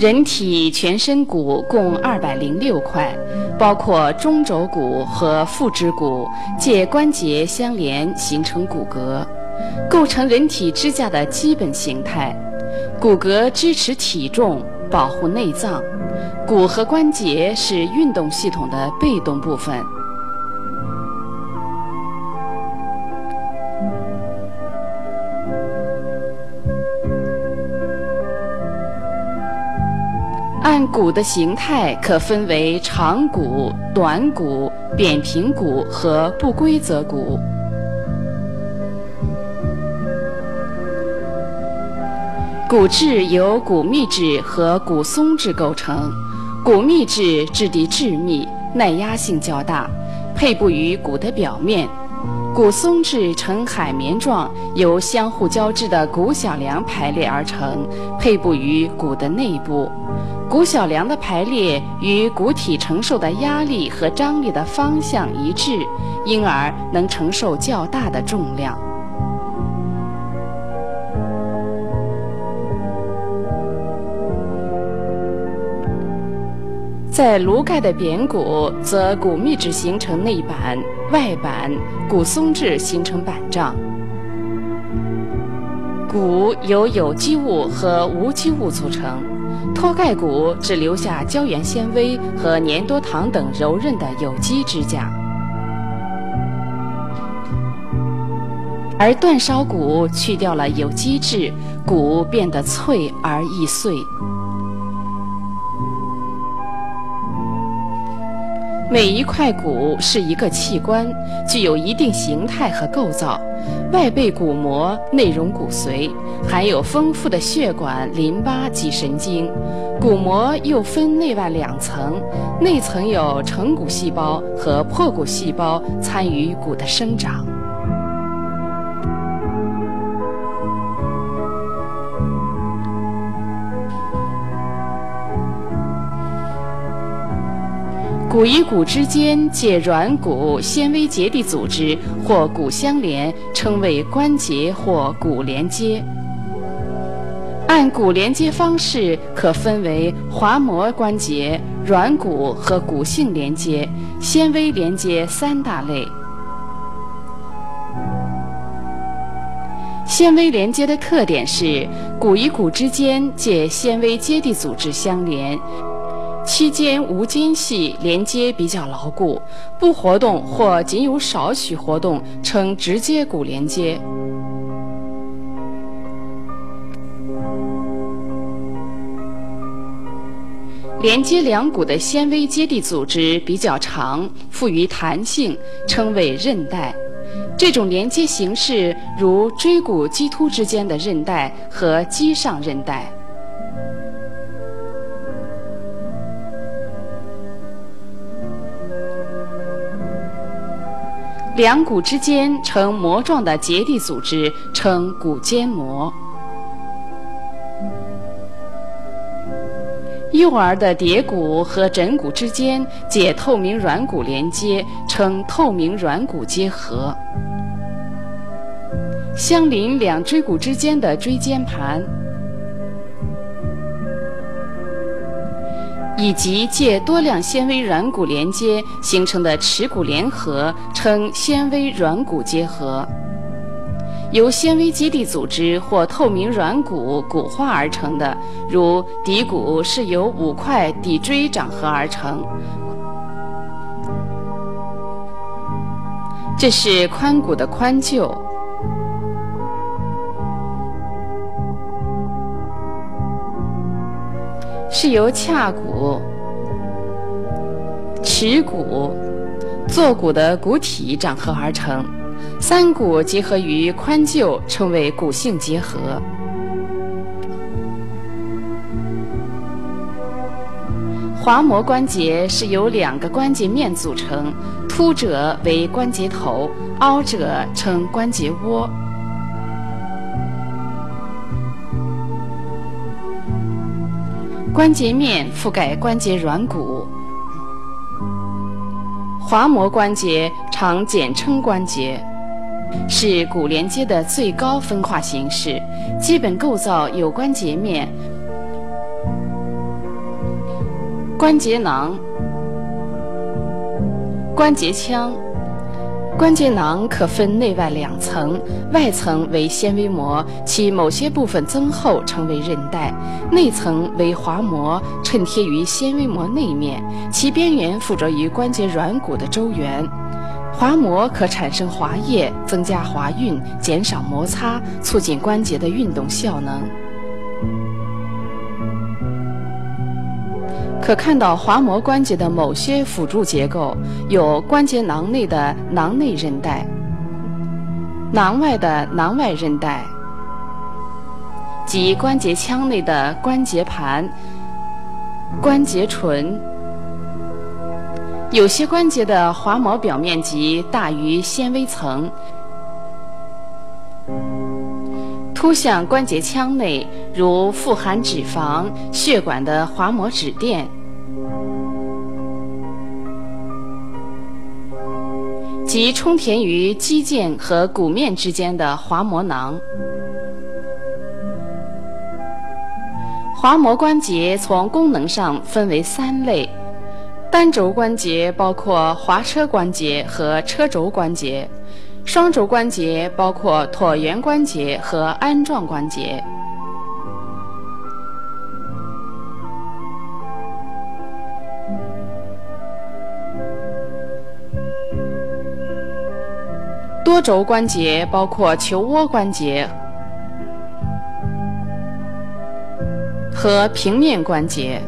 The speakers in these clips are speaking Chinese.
人体全身骨共二百零六块，包括中轴骨和腹直骨，借关节相连形成骨骼，构成人体支架的基本形态。骨骼支持体重，保护内脏。骨和关节是运动系统的被动部分。骨的形态，可分为长骨、短骨、扁平骨和不规则骨。骨质由骨密质和骨松质构成，骨密质质地致密，耐压性较大，配布于骨的表面；骨松质呈海绵状，由相互交织的骨小梁排列而成，配布于骨的内部。骨小梁的排列与骨体承受的压力和张力的方向一致，因而能承受较大的重量。在颅盖的扁骨，则骨密质形成内板，外板骨松质形成板状。骨由有机物和无机物组成。脱钙骨只留下胶原纤维和粘多糖等柔韧的有机支架，而断烧骨去掉了有机质，骨变得脆而易碎。每一块骨是一个器官，具有一定形态和构造。外背骨膜，内容骨髓，含有丰富的血管、淋巴及神经。骨膜又分内外两层，内层有成骨细胞和破骨细胞参与骨的生长。骨与骨之间借软骨纤维结缔组织或骨相连，称为关节或骨连接。按骨连接方式，可分为滑膜关节、软骨和骨性连接、纤维连接三大类。纤维连接的特点是，骨与骨之间借纤维结缔组织相连。期间无间隙，连接比较牢固，不活动或仅有少许活动，称直接骨连接。连接两骨的纤维接地组织比较长，富于弹性，称为韧带。这种连接形式如椎骨棘突之间的韧带和肌上韧带。两骨之间呈膜状的结缔组织称骨间膜。幼儿的蝶骨和枕骨之间借透明软骨连接，称透明软骨结合。相邻两椎骨之间的椎间盘。以及借多量纤维软骨连接形成的耻骨联合，称纤维软骨结合。由纤维基地组织或透明软骨骨化而成的，如骶骨是由五块骶椎长合而成。这是髋骨的髋臼。是由髂骨、耻骨、坐骨的骨体长合而成，三骨结合于髋臼，称为骨性结合。滑膜关节是由两个关节面组成，凸者为关节头，凹者称关节窝。关节面覆盖关节软骨，滑膜关节常简称关节，是骨连接的最高分化形式。基本构造有关节面，关节囊、关节腔。关节囊可分内外两层，外层为纤维膜，其某些部分增厚成为韧带；内层为滑膜，衬贴于纤维膜内面，其边缘附着于关节软骨的周缘。滑膜可产生滑液，增加滑运，减少摩擦，促进关节的运动效能。可看到滑膜关节的某些辅助结构，有关节囊内的囊内韧带、囊外的囊外韧带，及关节腔内的关节盘、关节唇。有些关节的滑膜表面积大于纤维层，凸向关节腔内，如富含脂肪、血管的滑膜脂垫。及充填于肌腱和骨面之间的滑膜囊。滑膜关节从功能上分为三类：单轴关节包括滑车关节和车轴关节；双轴关节包括椭圆关节和鞍状关节。多轴关节包括球窝关节和平面关节。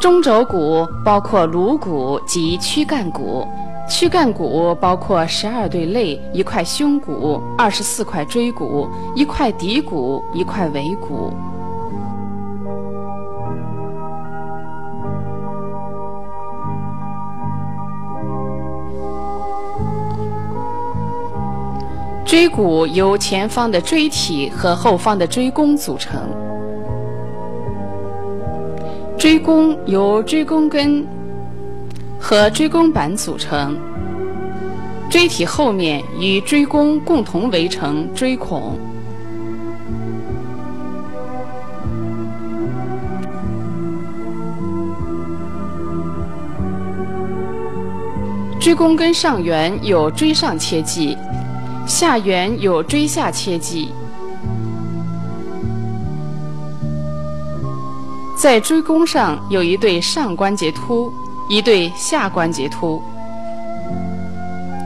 中轴骨包括颅骨及躯干骨，躯干骨包括十二对肋、一块胸骨、二十四块椎骨、一块骶骨、一块尾骨。椎骨由前方的椎体和后方的椎弓组成。椎弓由椎弓根和椎弓板组成。椎体后面与椎弓共同围成椎孔。椎弓根上缘有椎上切迹。下缘有椎下切迹，在椎弓上有一对上关节突，一对下关节突，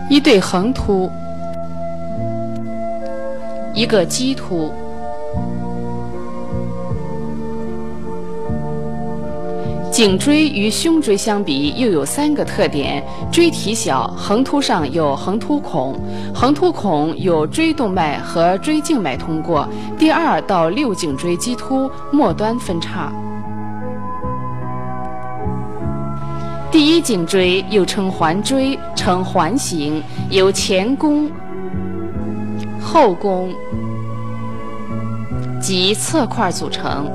一对横突，一个棘突。颈椎与胸椎相比，又有三个特点：椎体小，横突上有横突孔，横突孔有椎动脉和椎静脉通过。第二到六颈椎棘突末端分叉。第一颈椎又称环椎，呈环形，由前弓、后弓及侧块组成。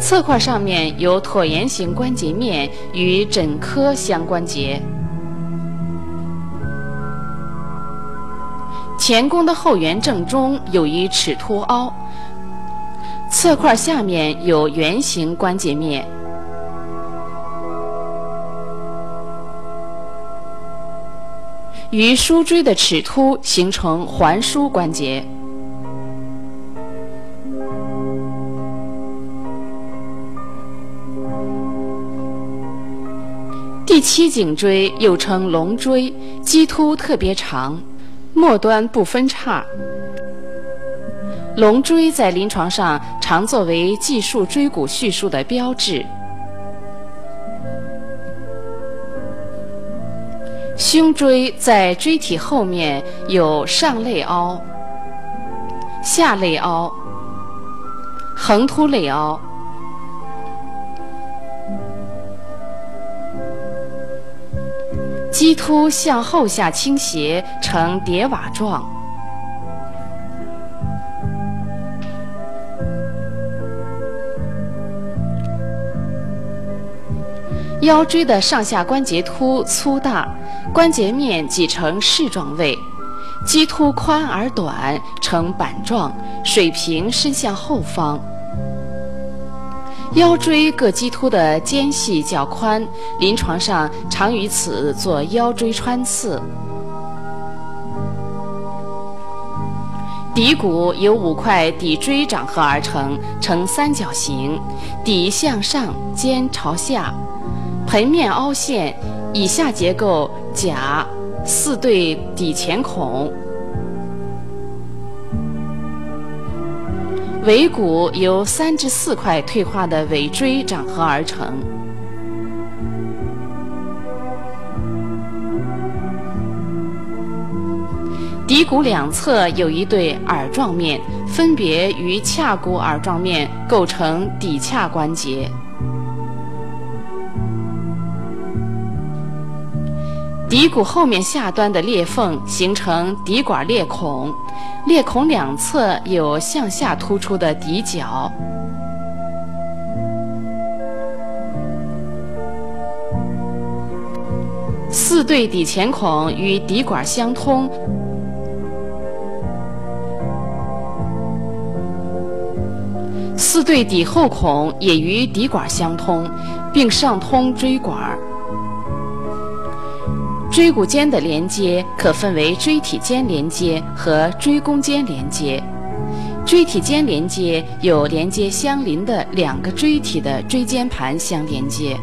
侧块上面有椭圆形关节面，与枕髁相关节。前弓的后缘正中有一齿突凹，侧块下面有圆形关节面，与枢椎的齿突形成环枢关节。七颈椎又称龙椎，棘突特别长，末端不分叉。龙椎在临床上常作为计数椎骨叙述的标志。胸椎在椎体后面有上肋凹、下肋凹、横突肋凹。棘突向后下倾斜，呈叠瓦状。腰椎的上下关节突粗大，关节面挤成矢状位，棘突宽而短，呈板状，水平伸向后方。腰椎各棘突的间隙较宽，临床上常于此做腰椎穿刺。骶骨由五块骶椎长合而成，呈三角形，骶向上，肩朝下，盆面凹陷，以下结构甲四对骶前孔。尾骨由三至四块退化的尾椎长合而成。骶骨两侧有一对耳状面，分别与髂骨耳状面构成骶髂关节。骶骨后面下端的裂缝形成骶管裂孔，裂孔两侧有向下突出的底角。四对底前孔与底管相通。四对底后孔也与底管相通，并上通椎管。椎骨间的连接可分为椎体间连接和椎弓间连接。椎体间连接有连接相邻的两个椎体的椎间盘相连接。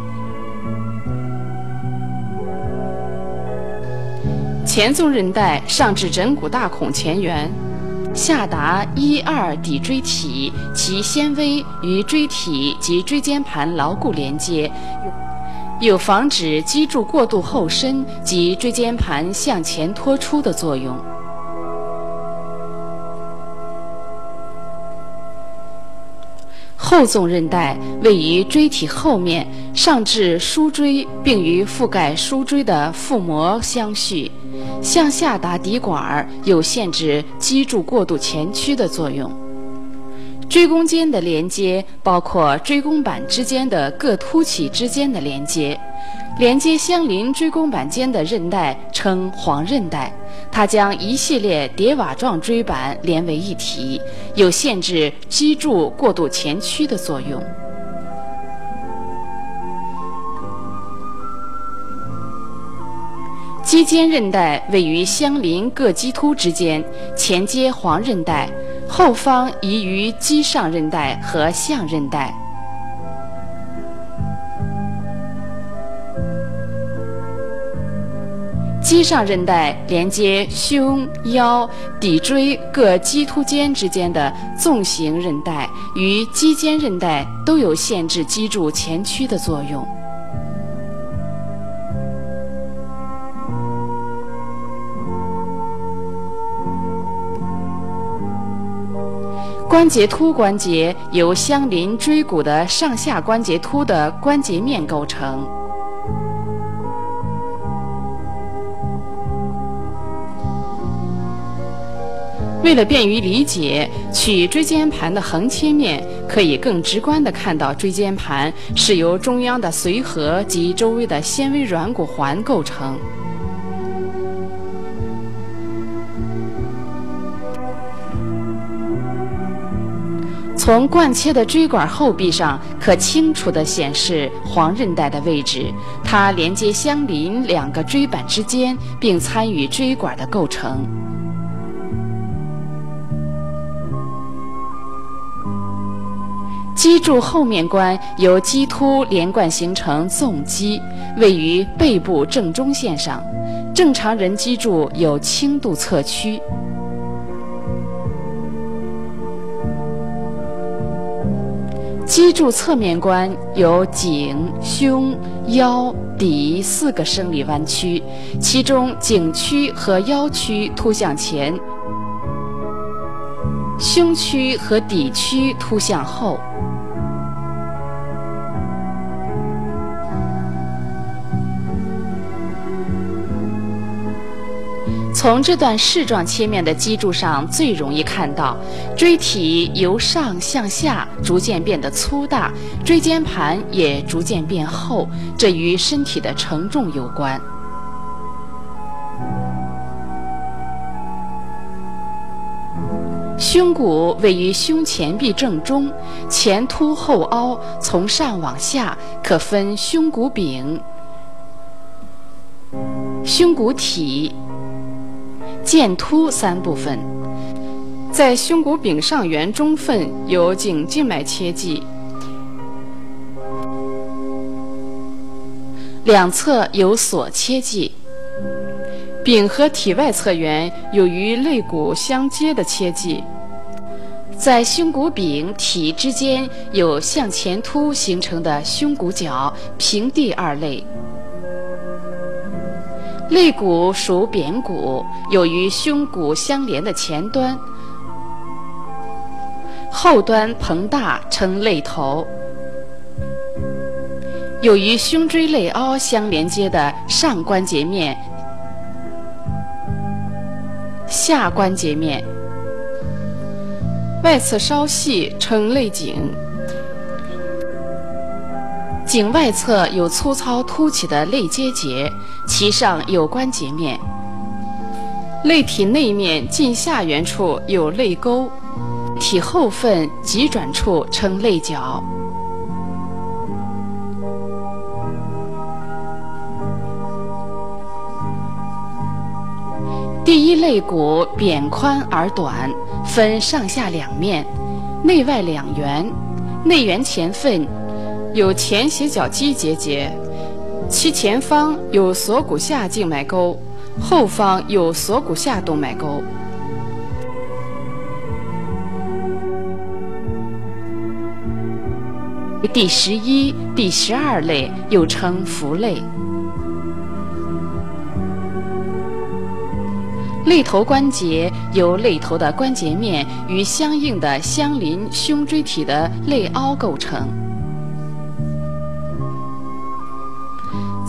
前纵韧带上至枕骨大孔前缘。下达一二骶椎体，其纤维与椎体及椎间盘牢固连接，有防止脊柱过度后伸及椎间盘向前脱出的作用。后纵韧带位于椎体后面，上至枢椎，并与覆盖枢椎的腹膜相续。向下达骶管有限制脊柱过度前屈的作用。椎弓间的连接包括椎弓板之间的各凸起之间的连接，连接相邻椎弓板间的韧带称黄韧带，它将一系列叠瓦状椎板连为一体，有限制脊柱过度前屈的作用。肌间韧带位于相邻各棘突之间，前接黄韧带，后方移于肌上韧带和项韧带。肌上韧带连接胸、腰、骶椎各棘突间之间的纵行韧带，与肌间韧带都有限制脊柱前屈的作用。关节突关节由相邻椎骨的上下关节突的关节面构成。为了便于理解，取椎间盘的横切面，可以更直观地看到椎间盘是由中央的髓核及周围的纤维软骨环构成。从冠切的椎管后壁上，可清楚地显示黄韧带的位置。它连接相邻两个椎板之间，并参与椎管的构成。脊柱后面关由棘突连贯形成纵脊，位于背部正中线上。正常人脊柱有轻度侧屈。脊柱侧面观有颈、胸、腰、骶四个生理弯曲，其中颈区和腰区凸向前，胸区和骶区凸向后。从这段矢状切面的脊柱上最容易看到，椎体由上向下逐渐变得粗大，椎间盘也逐渐变厚，这与身体的承重有关。胸骨位于胸前壁正中，前凸后凹，从上往下可分胸骨柄、胸骨体、剑突三部分。在胸骨柄上缘中分有颈静脉切迹。两侧有锁切迹，柄和体外侧缘有与肋骨相接的切迹，在胸骨柄体之间有向前凸形成的胸骨角、平地二肋。肋骨属扁骨，有与胸骨相连的前端，后端膨大称肋头。有与胸椎肋凹相连接的上关节面、下关节面，外侧稍细，称肋颈。颈外侧有粗糙凸起的肋结节，其上有关节面。肋体内面近下缘处有肋沟，体后分急转处称肋角。第一肋骨扁宽而短，分上下两面，内外两缘。内缘前分有前斜角肌结节，其前方有锁骨下静脉沟，后方有锁骨下动脉沟。第十一、第十二肋又称浮肋。肋头关节由肋头的关节面与相应的相邻胸椎体的肋凹构成。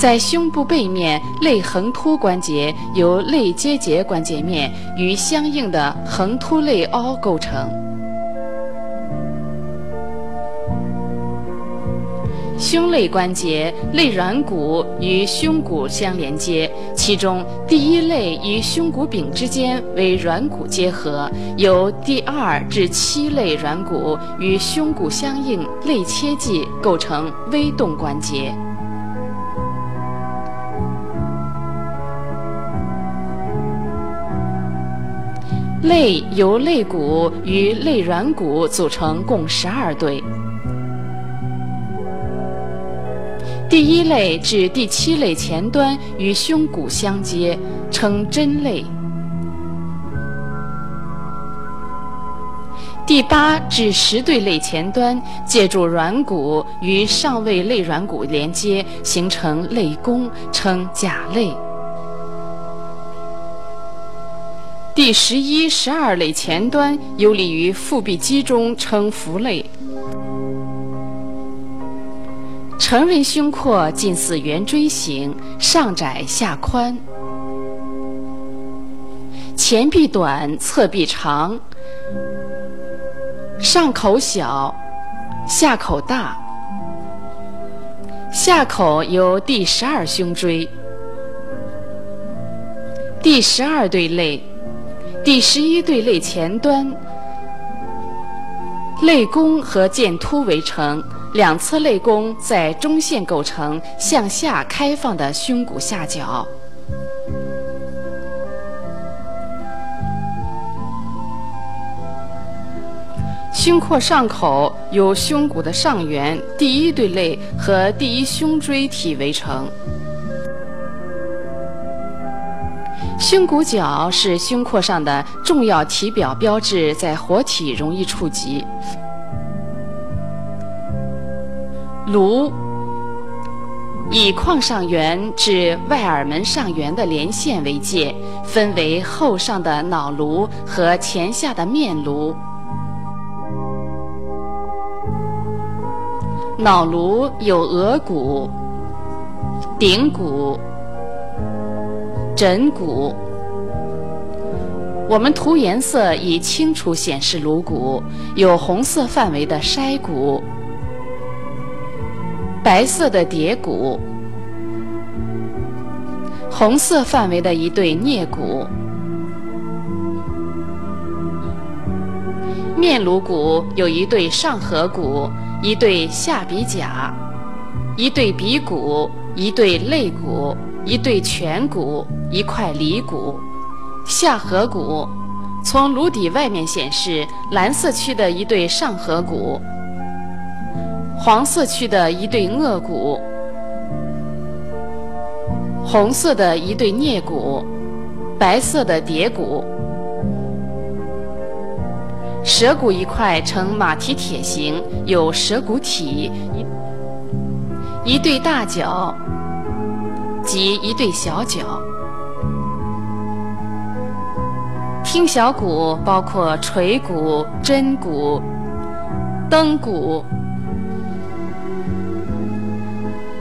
在胸部背面，肋横突关节由肋结节关节面与相应的横突肋凹构成。胸肋关节，肋软骨与胸骨相连接，其中第一肋与胸骨柄之间为软骨结合，由第二至七肋软骨与胸骨相应肋切迹构成微动关节。肋由肋骨与肋软骨组成，共十二对。第一肋至第七肋前端与胸骨相接，称真肋。第八至十对肋前端借助软骨与上位肋软骨连接，形成肋弓，称假肋。第十一、十二肋前端游离于腹壁肌中，称腹肋。成人胸廓近似圆锥形，上窄下宽，前臂短，侧臂长，上口小，下口大。下口由第十二胸椎、第十二对肋、第十一对肋前端、肋弓和剑突围成。两侧肋弓在中线构成向下开放的胸骨下角，胸廓上口由胸骨的上缘第一对肋和第一胸椎体围成。胸骨角是胸廓上的重要体表标志，在活体容易触及。颅以眶上缘至外耳门上缘的连线为界，分为后上的脑颅和前下的面颅。脑颅有额骨、顶骨、枕骨。我们涂颜色以清楚显示颅骨，有红色范围的筛骨。白色的蝶骨，红色范围的一对颞骨，面颅骨有一对上颌骨，一对下鼻甲，一对鼻骨，一对肋骨，一对颧骨，一块犁骨。下颌骨从颅底外面显示，蓝色区的一对上颌骨，黄色区的一对颚骨，红色的一对颞骨，白色的蝶骨。舌骨一块呈马蹄铁形，有舌骨体，一对大角及一对小角。听小骨包括锤骨、针骨、灯骨。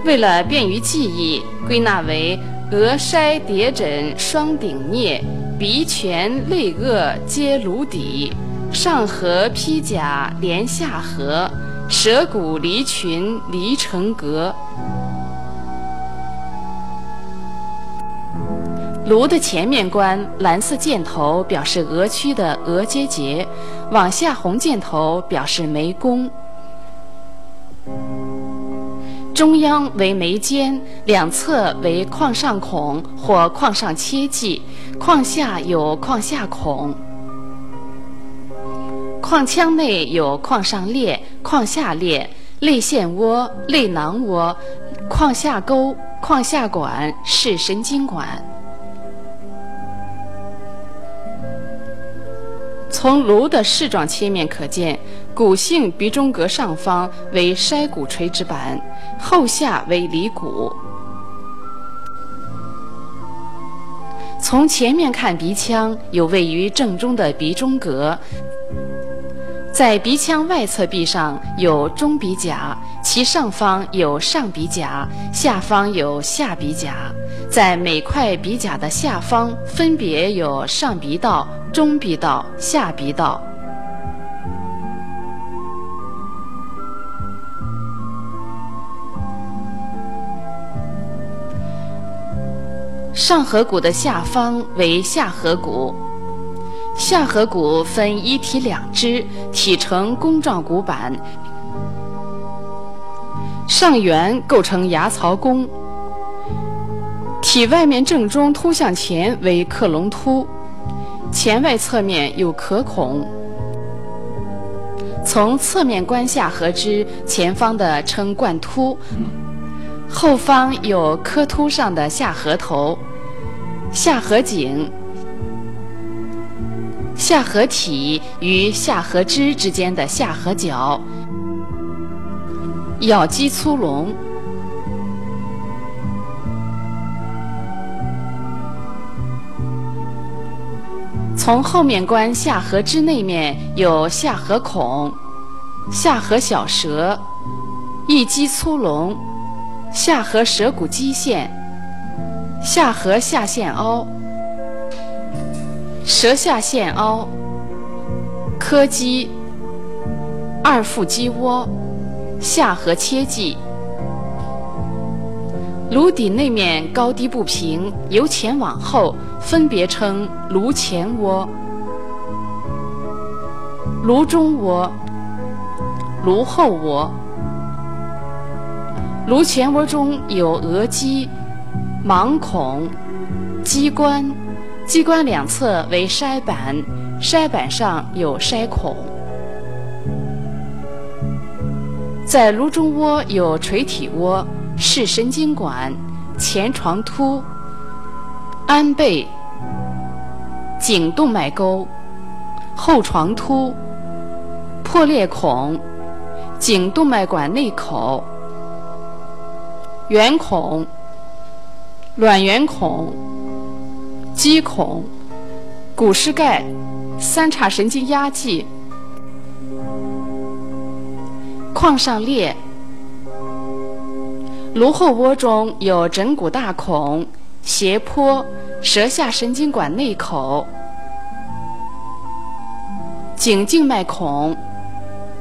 为了便于记忆，归纳为额筛叠枕双顶颞，鼻颧肋腭皆颅底。上颌披甲连下颌，舌骨离群离成格。颅的前面观蓝色箭头表示额区的额结节，往下红箭头表示眉弓。中央为眉尖，两侧为眶上孔或眶上切迹，眶下有眶下孔。眶腔内有眶上裂、眶下裂、泪腺窝、泪囊窝、眶下沟、眶下管是神经管。从颅的视状切面可见，骨性鼻中隔上方为筛骨垂直板，后下为离骨。从前面看鼻腔，有位于正中的鼻中隔。在鼻腔外侧壁上有中鼻甲，其上方有上鼻甲，下方有下鼻甲。在每块鼻甲的下方分别有上鼻道、中鼻道、下鼻道。上颌骨的下方为下颌骨。下颌骨分一体两支，体呈弓状骨板，上缘构成牙槽弓，体外面正中凸向前为克隆凸，前外侧面有壳孔。从侧面观下颌支，前方的称冠突，后方有磕突上的下颌头、下颌颈。下颌体与下颌支之间的下颌角，咬肌粗隆。从后面观下颌支内面有下颌孔、下颌小舌、一肌粗隆、下颌舌骨肌线、下颌下腺凹。舌下腺凹、柯基、二腹肌窝、下颌切迹。颅底内面高低不平，由前往后分别称颅前窝、颅中窝、颅后窝。颅前窝中有额肌、盲孔、机关。机关两侧为筛板，筛板上有筛孔。在颅中窝有垂体窝、视神经管、前床突、鞍背、颈动脉沟、后床突、破裂孔、颈动脉管内口、圆孔、卵圆孔。肌孔、骨室盖、三叉神经压迹、眶上裂。颅后窝中有枕骨大孔、斜坡、舌下神经管内口、颈静脉孔、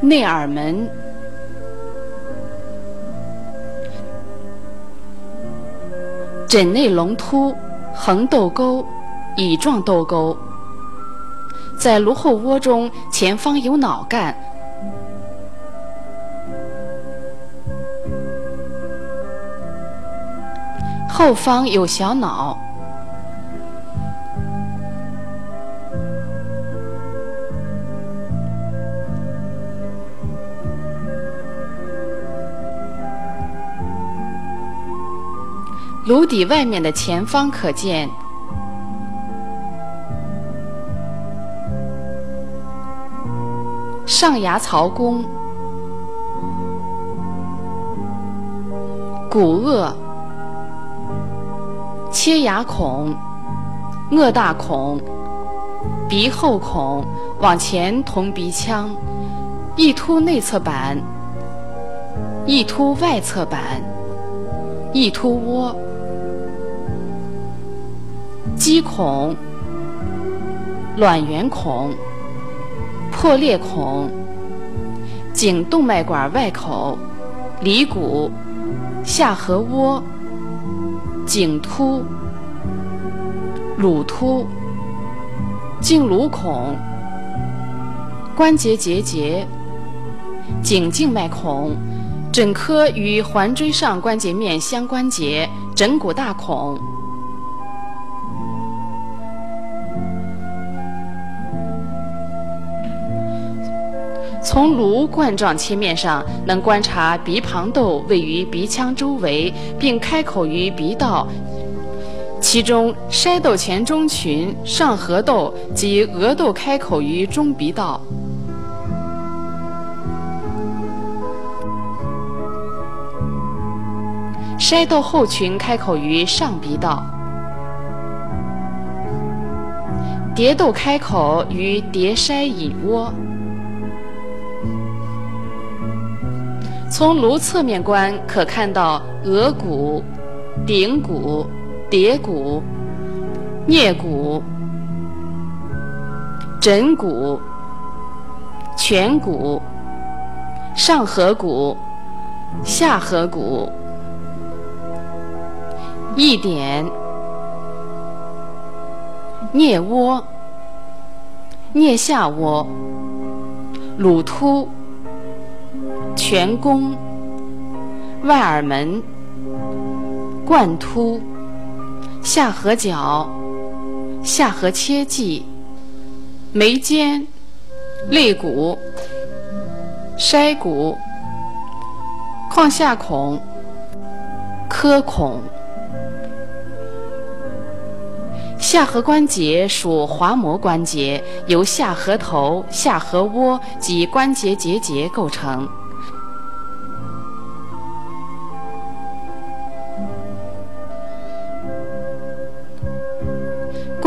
内耳门、枕内隆突。横窦沟、乙状窦沟，在颅后窝中前方有脑干，后方有小脑。颅底外面的前方可见。上牙槽弓、骨颚、切牙孔、颚大孔、鼻后孔、往前同鼻腔、翼突内侧板、翼突外侧板、翼突窝。肌孔、卵圆孔、破裂孔、颈动脉管外口、离骨、下颌窝、颈突、乳突、颈颅孔、关节结节、颈静脉孔、枕科与环椎上关节面相关节、枕骨大孔。从颅冠状切面上能观察鼻旁窦位于鼻腔周围，并开口于鼻道，其中筛窦前中群、上颌窦及额窦开口于中鼻道，筛窦后群开口于上鼻道，蝶窦开口于蝶筛隐窝。从颅侧面观，可看到额骨、顶骨、蝶骨、颞骨、枕骨、颧骨、上颌骨、下颌骨、一点、颞窝、颞下窝、乳突。颧弓、外耳门、贯突、下颌角、下颌切迹、眉间、肋骨、筛骨、眶下孔、颏孔。下颌关节属滑膜关节，由下颌头、下颌窝及关节结节构成。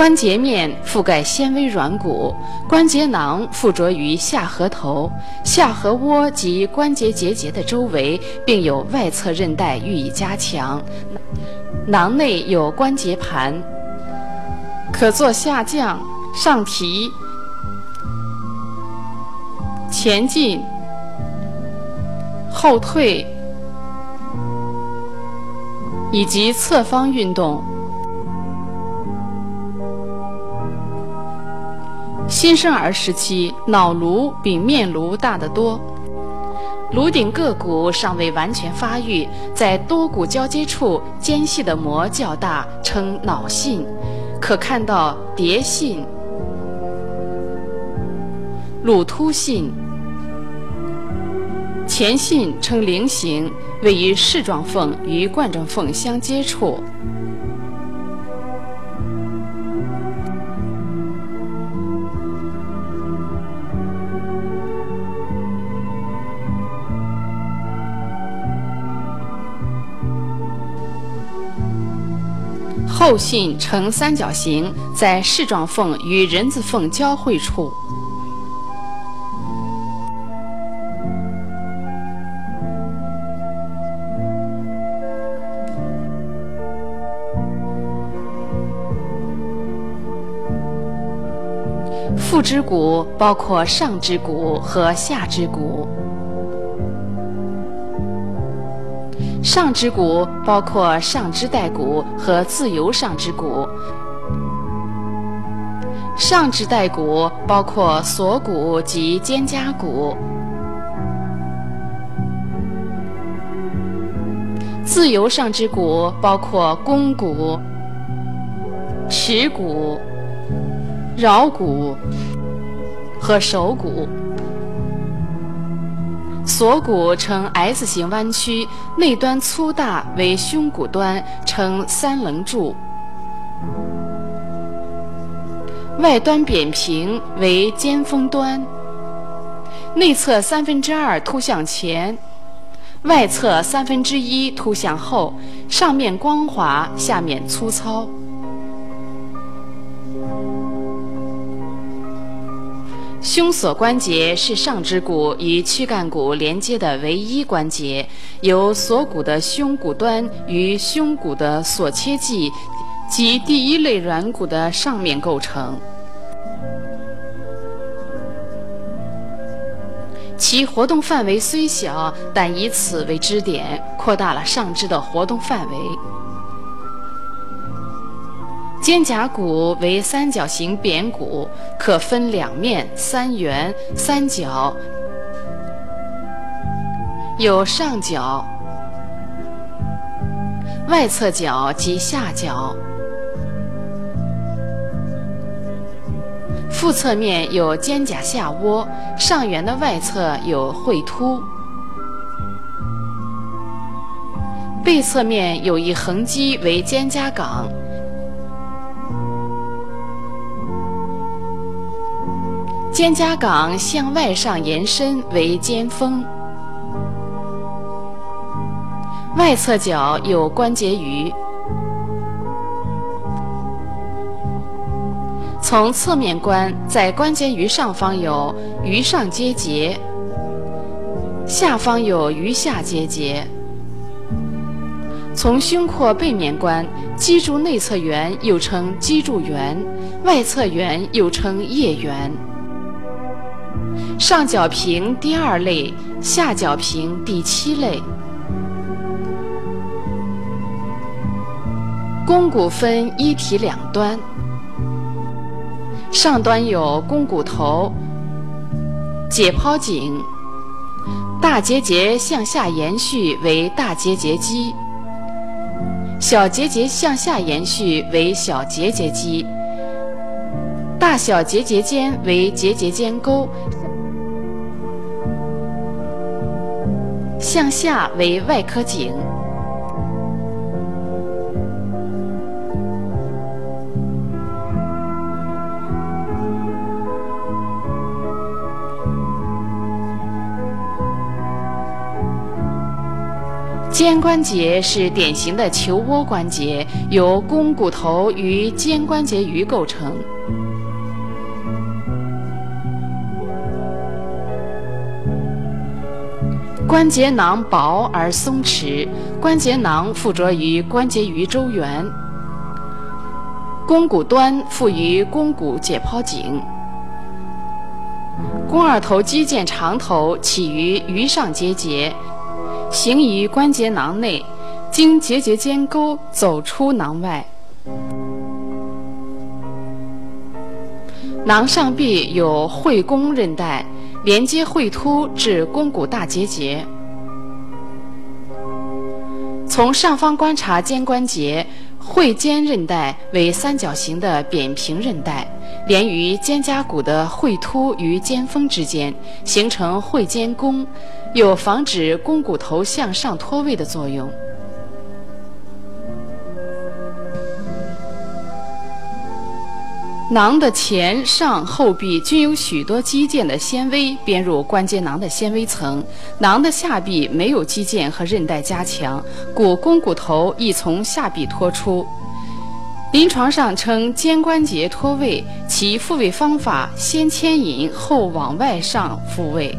关节面覆盖纤维软骨，关节囊附着于下颌头、下颌窝及关节结节的周围，并有外侧韧带予以加强。囊内有关节盘，可做下降、上提、前进、后退以及侧方运动。新生儿时期，脑颅比面颅大得多，颅顶各骨尚未完全发育，在多骨交接处间隙的膜较大，称脑信，可看到蝶信、乳突信。前信呈菱形，位于矢状缝与冠状缝相接处。后信呈三角形，在矢状缝与人字缝交汇处。腹肢骨包括上肢骨和下肢骨。上肢骨包括上肢带骨和自由上肢骨，上肢带骨包括锁骨及肩胛骨。自由上肢骨包括肱骨、耻骨、桡骨和手骨。锁骨呈 S 形弯曲，内端粗大为胸骨端，呈三棱柱；外端扁平为尖峰端。内侧三分之二凸向前，外侧三分之一凸向后，上面光滑，下面粗糙。胸锁关节是上肢骨与躯干骨连接的唯一关节，由锁骨的胸骨端与胸骨的锁切迹及第一类软骨的上面构成。其活动范围虽小，但以此为支点，扩大了上肢的活动范围。肩胛骨为三角形扁骨，可分两面、三圆、三角，有上角、外侧角及下角。腹侧面有肩胛下窝，上缘的外侧有喙突。背侧面有一横肌为肩胛冈。肩胛冈向外上延伸为肩峰，外侧角有关节盂。从侧面观，在关节盂上方有盂上结节，下方有盂下结节。从胸廓背面观，脊柱内侧缘又称脊柱缘，外侧缘又称腋缘。上角平第二类，下角平第七类。肱骨分一体两端，上端有肱骨头、解剖颈，大结节向下延续为大结节肌，小结节向下延续为小结节肌，大小结节间为结节间沟。向下为外科颈，肩关节是典型的球窝关节，由肱骨头与肩关节盂构成。关节囊薄而松弛，关节囊附着于关节盂周缘，肱骨端附于肱骨解剖颈，肱二头肌腱长头起于盂上结节，行于关节囊内，经结节间沟走出囊外。囊上壁有会肱韧带。连接喙突至肱骨大结节。从上方观察肩关节，喙肩韧带为三角形的扁平韧带，连于肩胛骨的喙突与肩峰之间，形成喙肩弓，有防止肱骨头向上脱位的作用。囊的前、上、后壁均有许多肌腱的纤维编入关节囊的纤维层，囊的下壁没有肌腱和韧带加强，故肱骨头易从下壁脱出。临床上称肩关节脱位，其复位方法先牵引后往外上复位。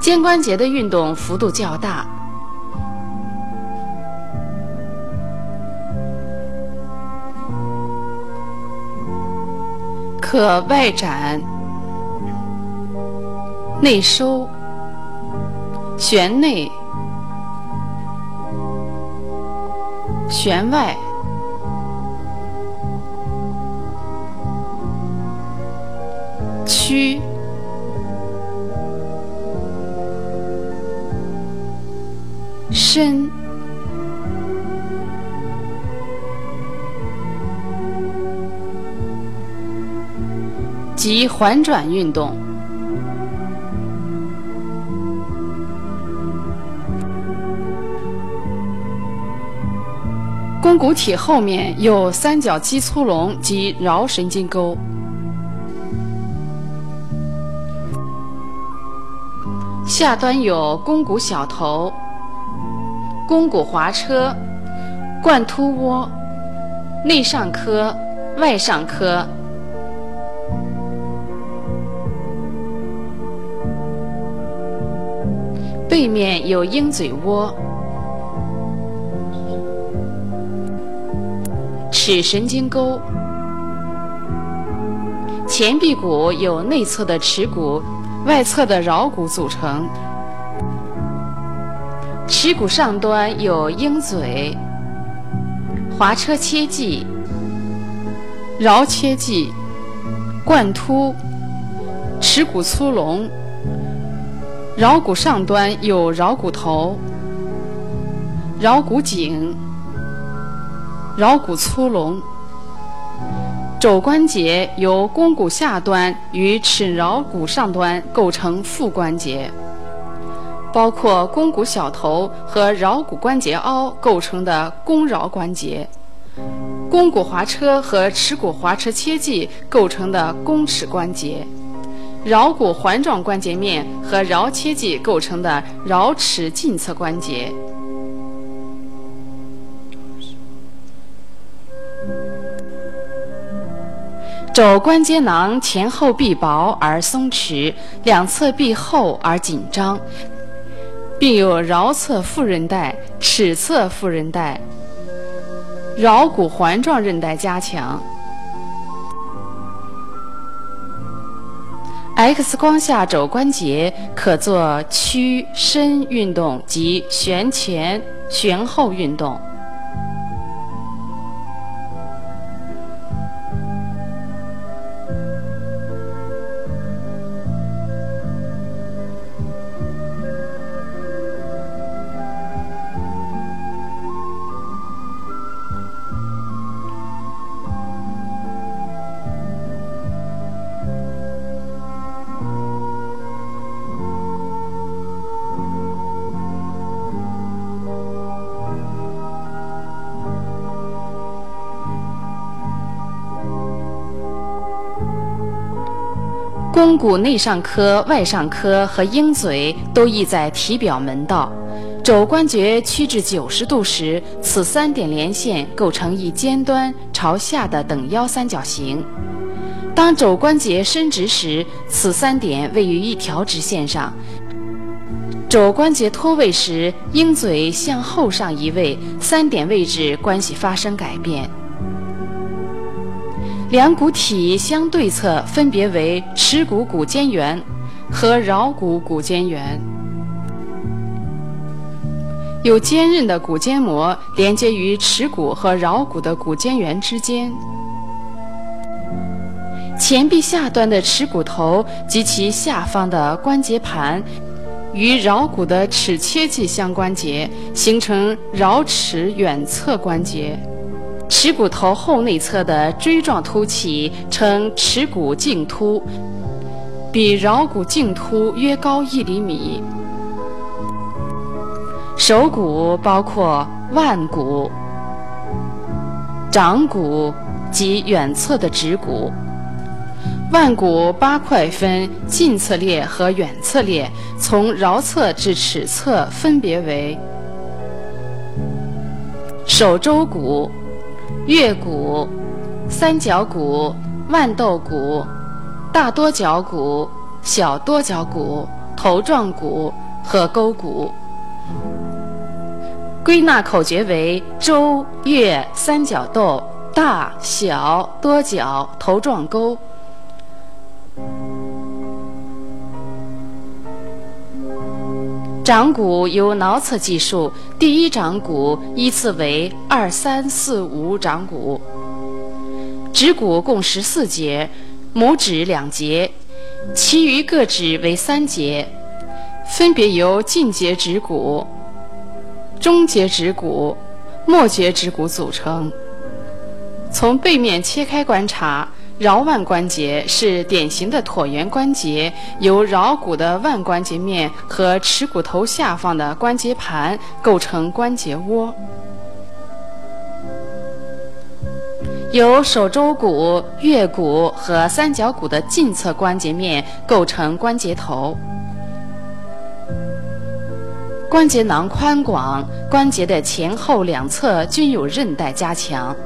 肩关节的运动幅度较大。可外展、内收、旋内、弦外。屈，伸，及环转运动。肱骨体后面有三角肌粗隆及桡神经沟。下端有肱骨小头、肱骨滑车、冠突窝、内上髁、外上髁，背面有鹰嘴窝、尺神经沟，前臂骨有内侧的尺骨。外侧的桡骨组成，尺骨上端有鹰嘴、滑车切迹、桡切迹、贯突、尺骨粗隆。桡骨上端有桡骨头、桡骨颈、桡骨粗隆。肘关节由肱骨下端与尺桡骨上端构成副关节，包括肱骨小头和桡骨关节凹构成的肱桡关节，肱骨滑车和尺骨滑车切迹构成的肱尺关节，桡骨环状关节面和桡切迹构成的桡尺近侧关节。肘关节囊前后壁薄而松弛，两侧壁厚而紧张，并有桡侧副韧带、尺侧副韧带、桡骨环状韧带加强。X 光下肘关节可做屈伸运动及旋前旋后运动。肱骨内上髁、外上髁和鹰嘴都意在体表门道。肘关节屈至九十度时，此三点连线构成一尖端朝下的等腰三角形。当肘关节伸直时，此三点位于一条直线上。肘关节脱位时，鹰嘴向后上移位，三点位置关系发生改变。两骨体相对侧分别为尺骨骨间缘和桡骨骨间缘，有坚韧的骨间膜连接于尺骨和桡骨的骨间缘之间。前臂下端的尺骨头及其下方的关节盘与桡骨的尺切迹相关节，形成桡尺远侧关节。耻骨头后内侧的锥状突起称耻骨茎突，比桡骨茎突约高一厘米。手骨包括腕骨、掌骨及远侧的指骨。腕骨八块分近侧裂和远侧裂，从桡侧至尺侧分别为手舟骨。月骨、三角骨、腕豆骨、大多角骨、小多角骨、头状骨和沟骨。归纳口诀为：周、月、三角豆、大小多角、头状沟。掌骨由挠测计数，第一掌骨依次为二三四五掌骨。指骨共十四节，拇指两节，其余各指为三节，分别由近节指骨、中节指骨、末节指骨组成。从背面切开观察。桡腕关节是典型的椭圆关节，由桡骨的腕关节面和尺骨头下方的关节盘构成关节窝。由手肘骨、月骨和三角骨的近侧关节面构成关节头。关节囊宽广，关节的前后两侧均有韧带加强。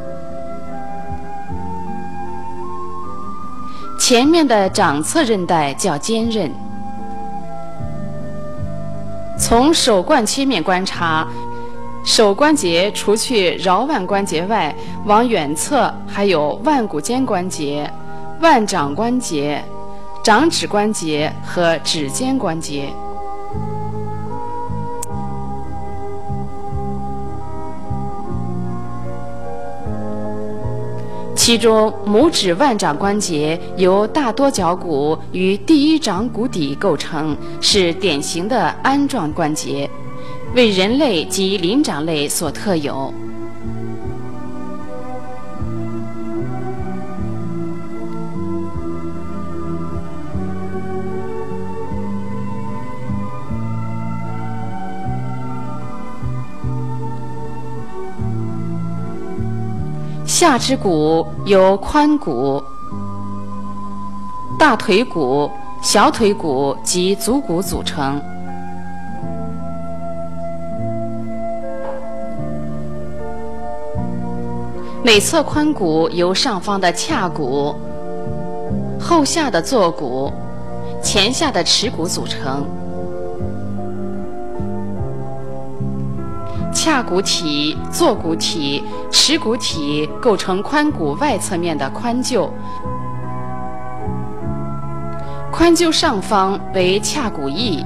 前面的掌侧韧带叫肩韧。从手冠切面观察，手关节除去桡腕关节外，往远侧还有腕骨间关节、腕掌关节、掌指关节和指尖关节。其中，拇指腕掌关节由大多角骨与第一掌骨底构成，是典型的鞍状关节，为人类及灵长类所特有。下肢骨由髋骨、大腿骨、小腿骨及足骨组成。每侧髋骨由上方的髂骨、后下的坐骨、前下的耻骨组成。髂骨体、坐骨体、耻骨体构成髋骨外侧面的髋臼，髋臼上方为髂骨翼，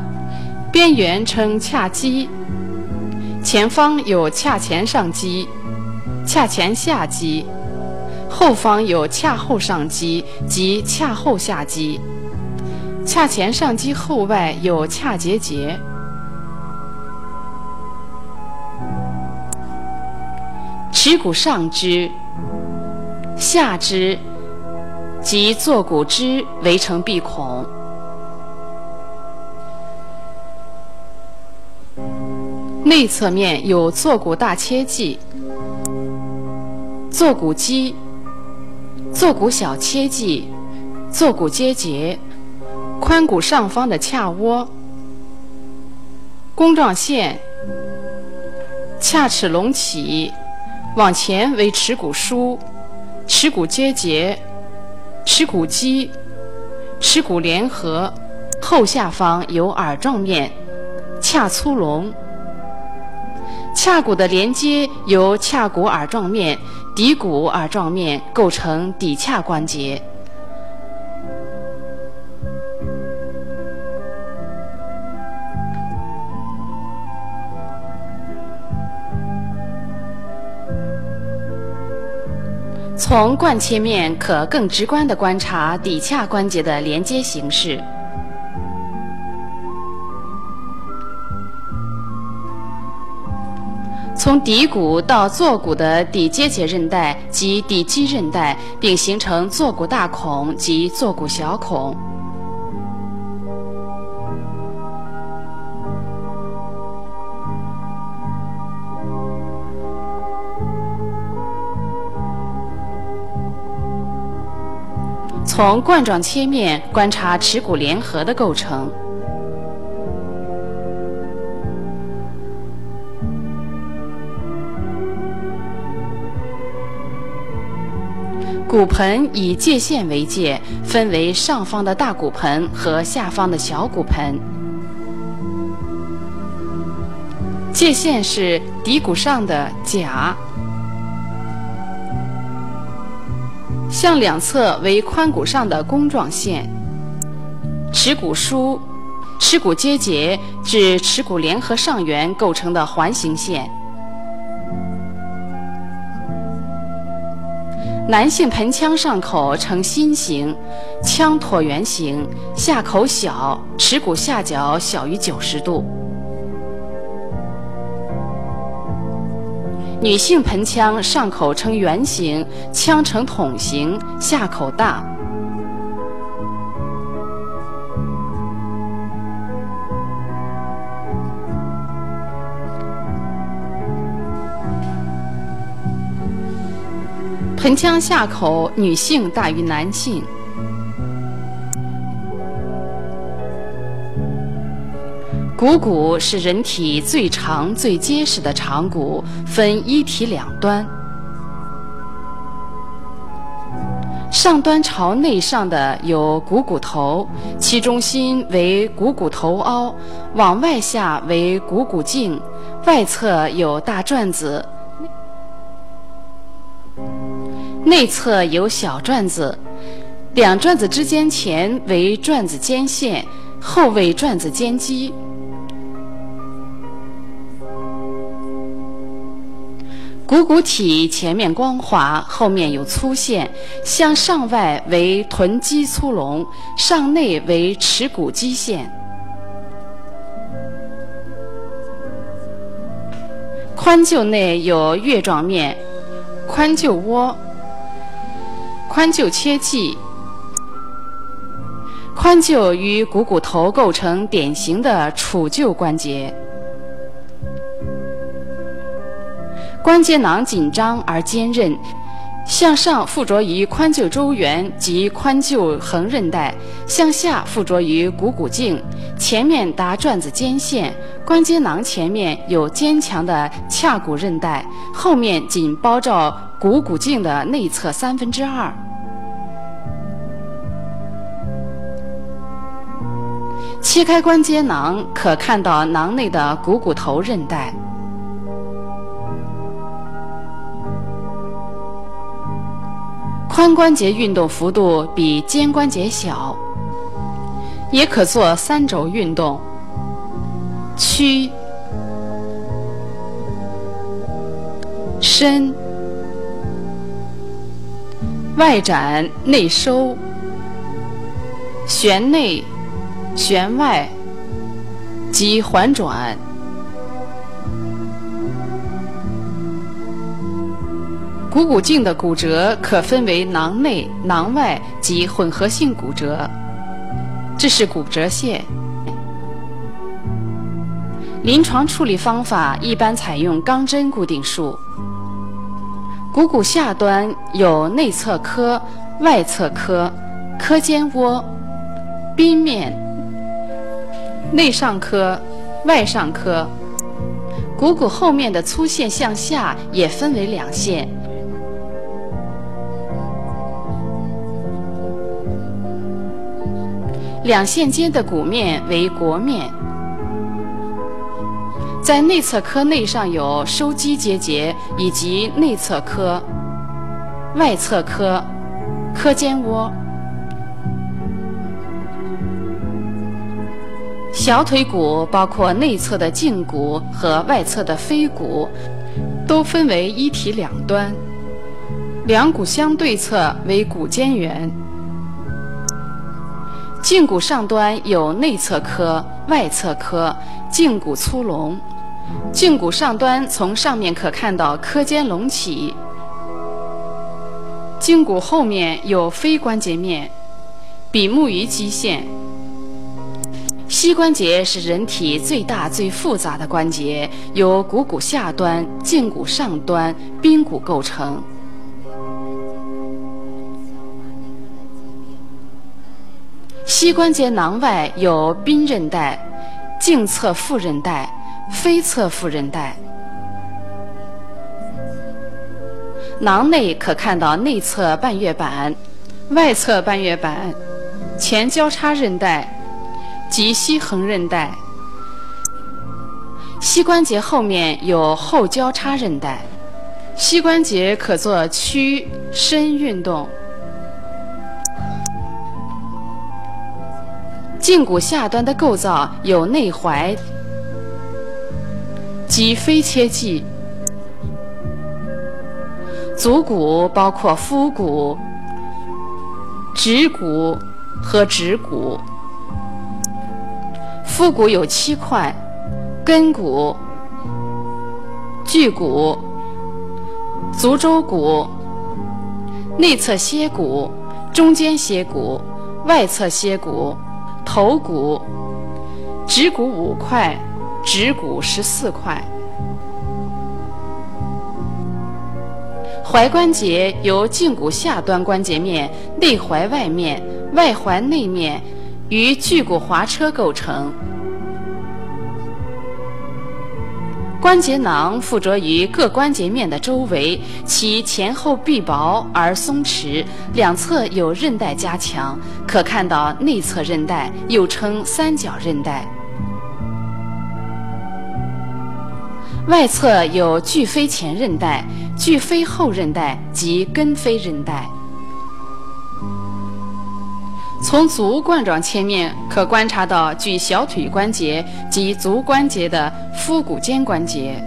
边缘称髂肌，前方有髂前上肌、髂前下肌，后方有髂后上肌及髂后下肌，髂前上肌后外有髂结节。耻骨上肢、下肢及坐骨肢围成闭孔，内侧面有坐骨大切迹、坐骨肌、坐骨小切迹、坐骨结节、髋骨上方的髂窝、弓状线、髂齿隆起。往前为耻骨梳、耻骨结节、耻骨肌、耻骨联合，后下方有耳状面、髂粗隆。髂骨的连接由髂骨耳状面、骶骨耳状面构成骶髂关节。从冠切面可更直观地观察骶髂关节的连接形式。从骶骨到坐骨的骶结节韧带及骶肌韧带，并形成坐骨大孔及坐骨小孔。从冠状切面观察耻骨联合的构成，骨盆以界线为界，分为上方的大骨盆和下方的小骨盆。界线是骶骨上的甲。向两侧为髋骨上的弓状线，耻骨枢耻骨结节至耻骨联合上缘构成的环形线。男性盆腔上口呈心形，腔椭圆形，下口小，耻骨下角小于九十度。女性盆腔上口呈圆形，腔呈筒形，下口大。盆腔下口，女性大于男性。股骨是人体最长、最结实的长骨，分一体两端。上端朝内上的有股骨头，其中心为股骨头凹，往外下为股骨颈，外侧有大转子。内侧有小转子，两转子之间前为转子间线，后为转子间基。股骨体前面光滑，后面有粗线，向上外为臀肌粗隆，上内为耻骨肌线。髋臼内有月状面，髋臼窝。髋臼切迹，髋臼与股骨头构成典型的杵臼关节。关节囊紧张而坚韧，向上附着于髋臼周缘及髋臼横韧带，向下附着于股骨颈，前面达转子间线。关节囊前面有坚强的髂骨韧带，后面紧包罩股骨颈的内侧三分之二。切开关节囊，可看到囊内的股骨头韧带。髋关节运动幅度比肩关节小，也可做三轴运动：屈、伸、外展、内收、旋内。旋外。及环转，股骨颈的骨折可分为囊内、囊外及混合性骨折。这是骨折线。临床处理方法一般采用钢针固定术。股骨下端有内侧髁、外侧髁、髁间窝、髌面。内上髁、外上髁，股骨后面的粗线向下也分为两线，两线间的骨面为国面。在内侧髁内上有收肌结节以及内侧髁、外侧髁、髁间窝。小腿骨包括内侧的胫骨和外侧的腓骨，都分为一体两端，两骨相对侧为骨间缘。胫骨上端有内侧髁、外侧髁，胫骨粗隆。胫骨上端从上面可看到髁间隆起。胫骨后面有非关节面，比目鱼肌线。膝关节是人体最大最复杂的关节，由股骨下端、胫骨上端、髌骨构成。膝关节囊外有髌韧带、颈侧副韧带、腓侧副韧带。囊内可看到内侧半月板、外侧半月板、前交叉韧带。及膝横韧带，膝关节后面有后交叉韧带，膝关节可做屈伸运动。胫骨下端的构造有内踝及非切迹。足骨包括腹骨、趾骨和趾骨。腹骨有七块：根骨、距骨、足舟骨、内侧楔骨、中间楔骨、外侧楔骨、头骨。指骨五块，指骨十四块。踝关节由胫骨下端关节面、内踝外面、外踝内面与距骨滑车构成。关节囊附着于各关节面的周围，其前后壁薄而松弛，两侧有韧带加强，可看到内侧韧带，又称三角韧带。外侧有距飞前韧带、距飞后韧带及根飞韧带。从足冠状切面可观察到距小腿关节及足关节的腹股间关节、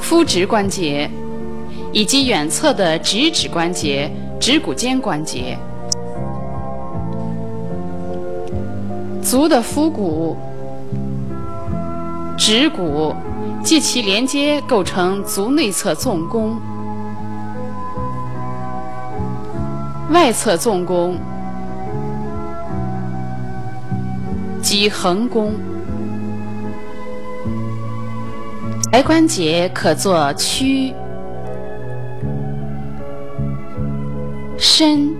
腹直关节，以及远侧的直指关节、指骨间关节。足的腹股。指骨及其连接构成足内侧纵弓，外侧纵弓及横弓。踝关节可做屈、伸。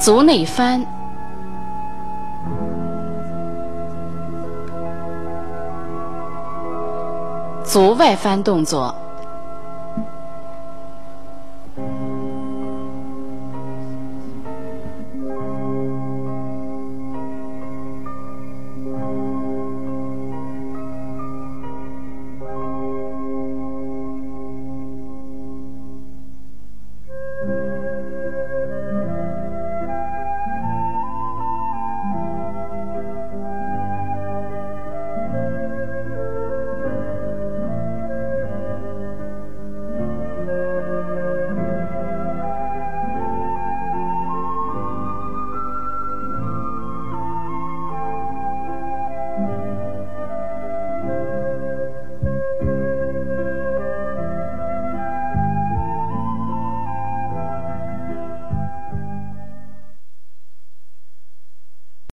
足内翻，足外翻动作。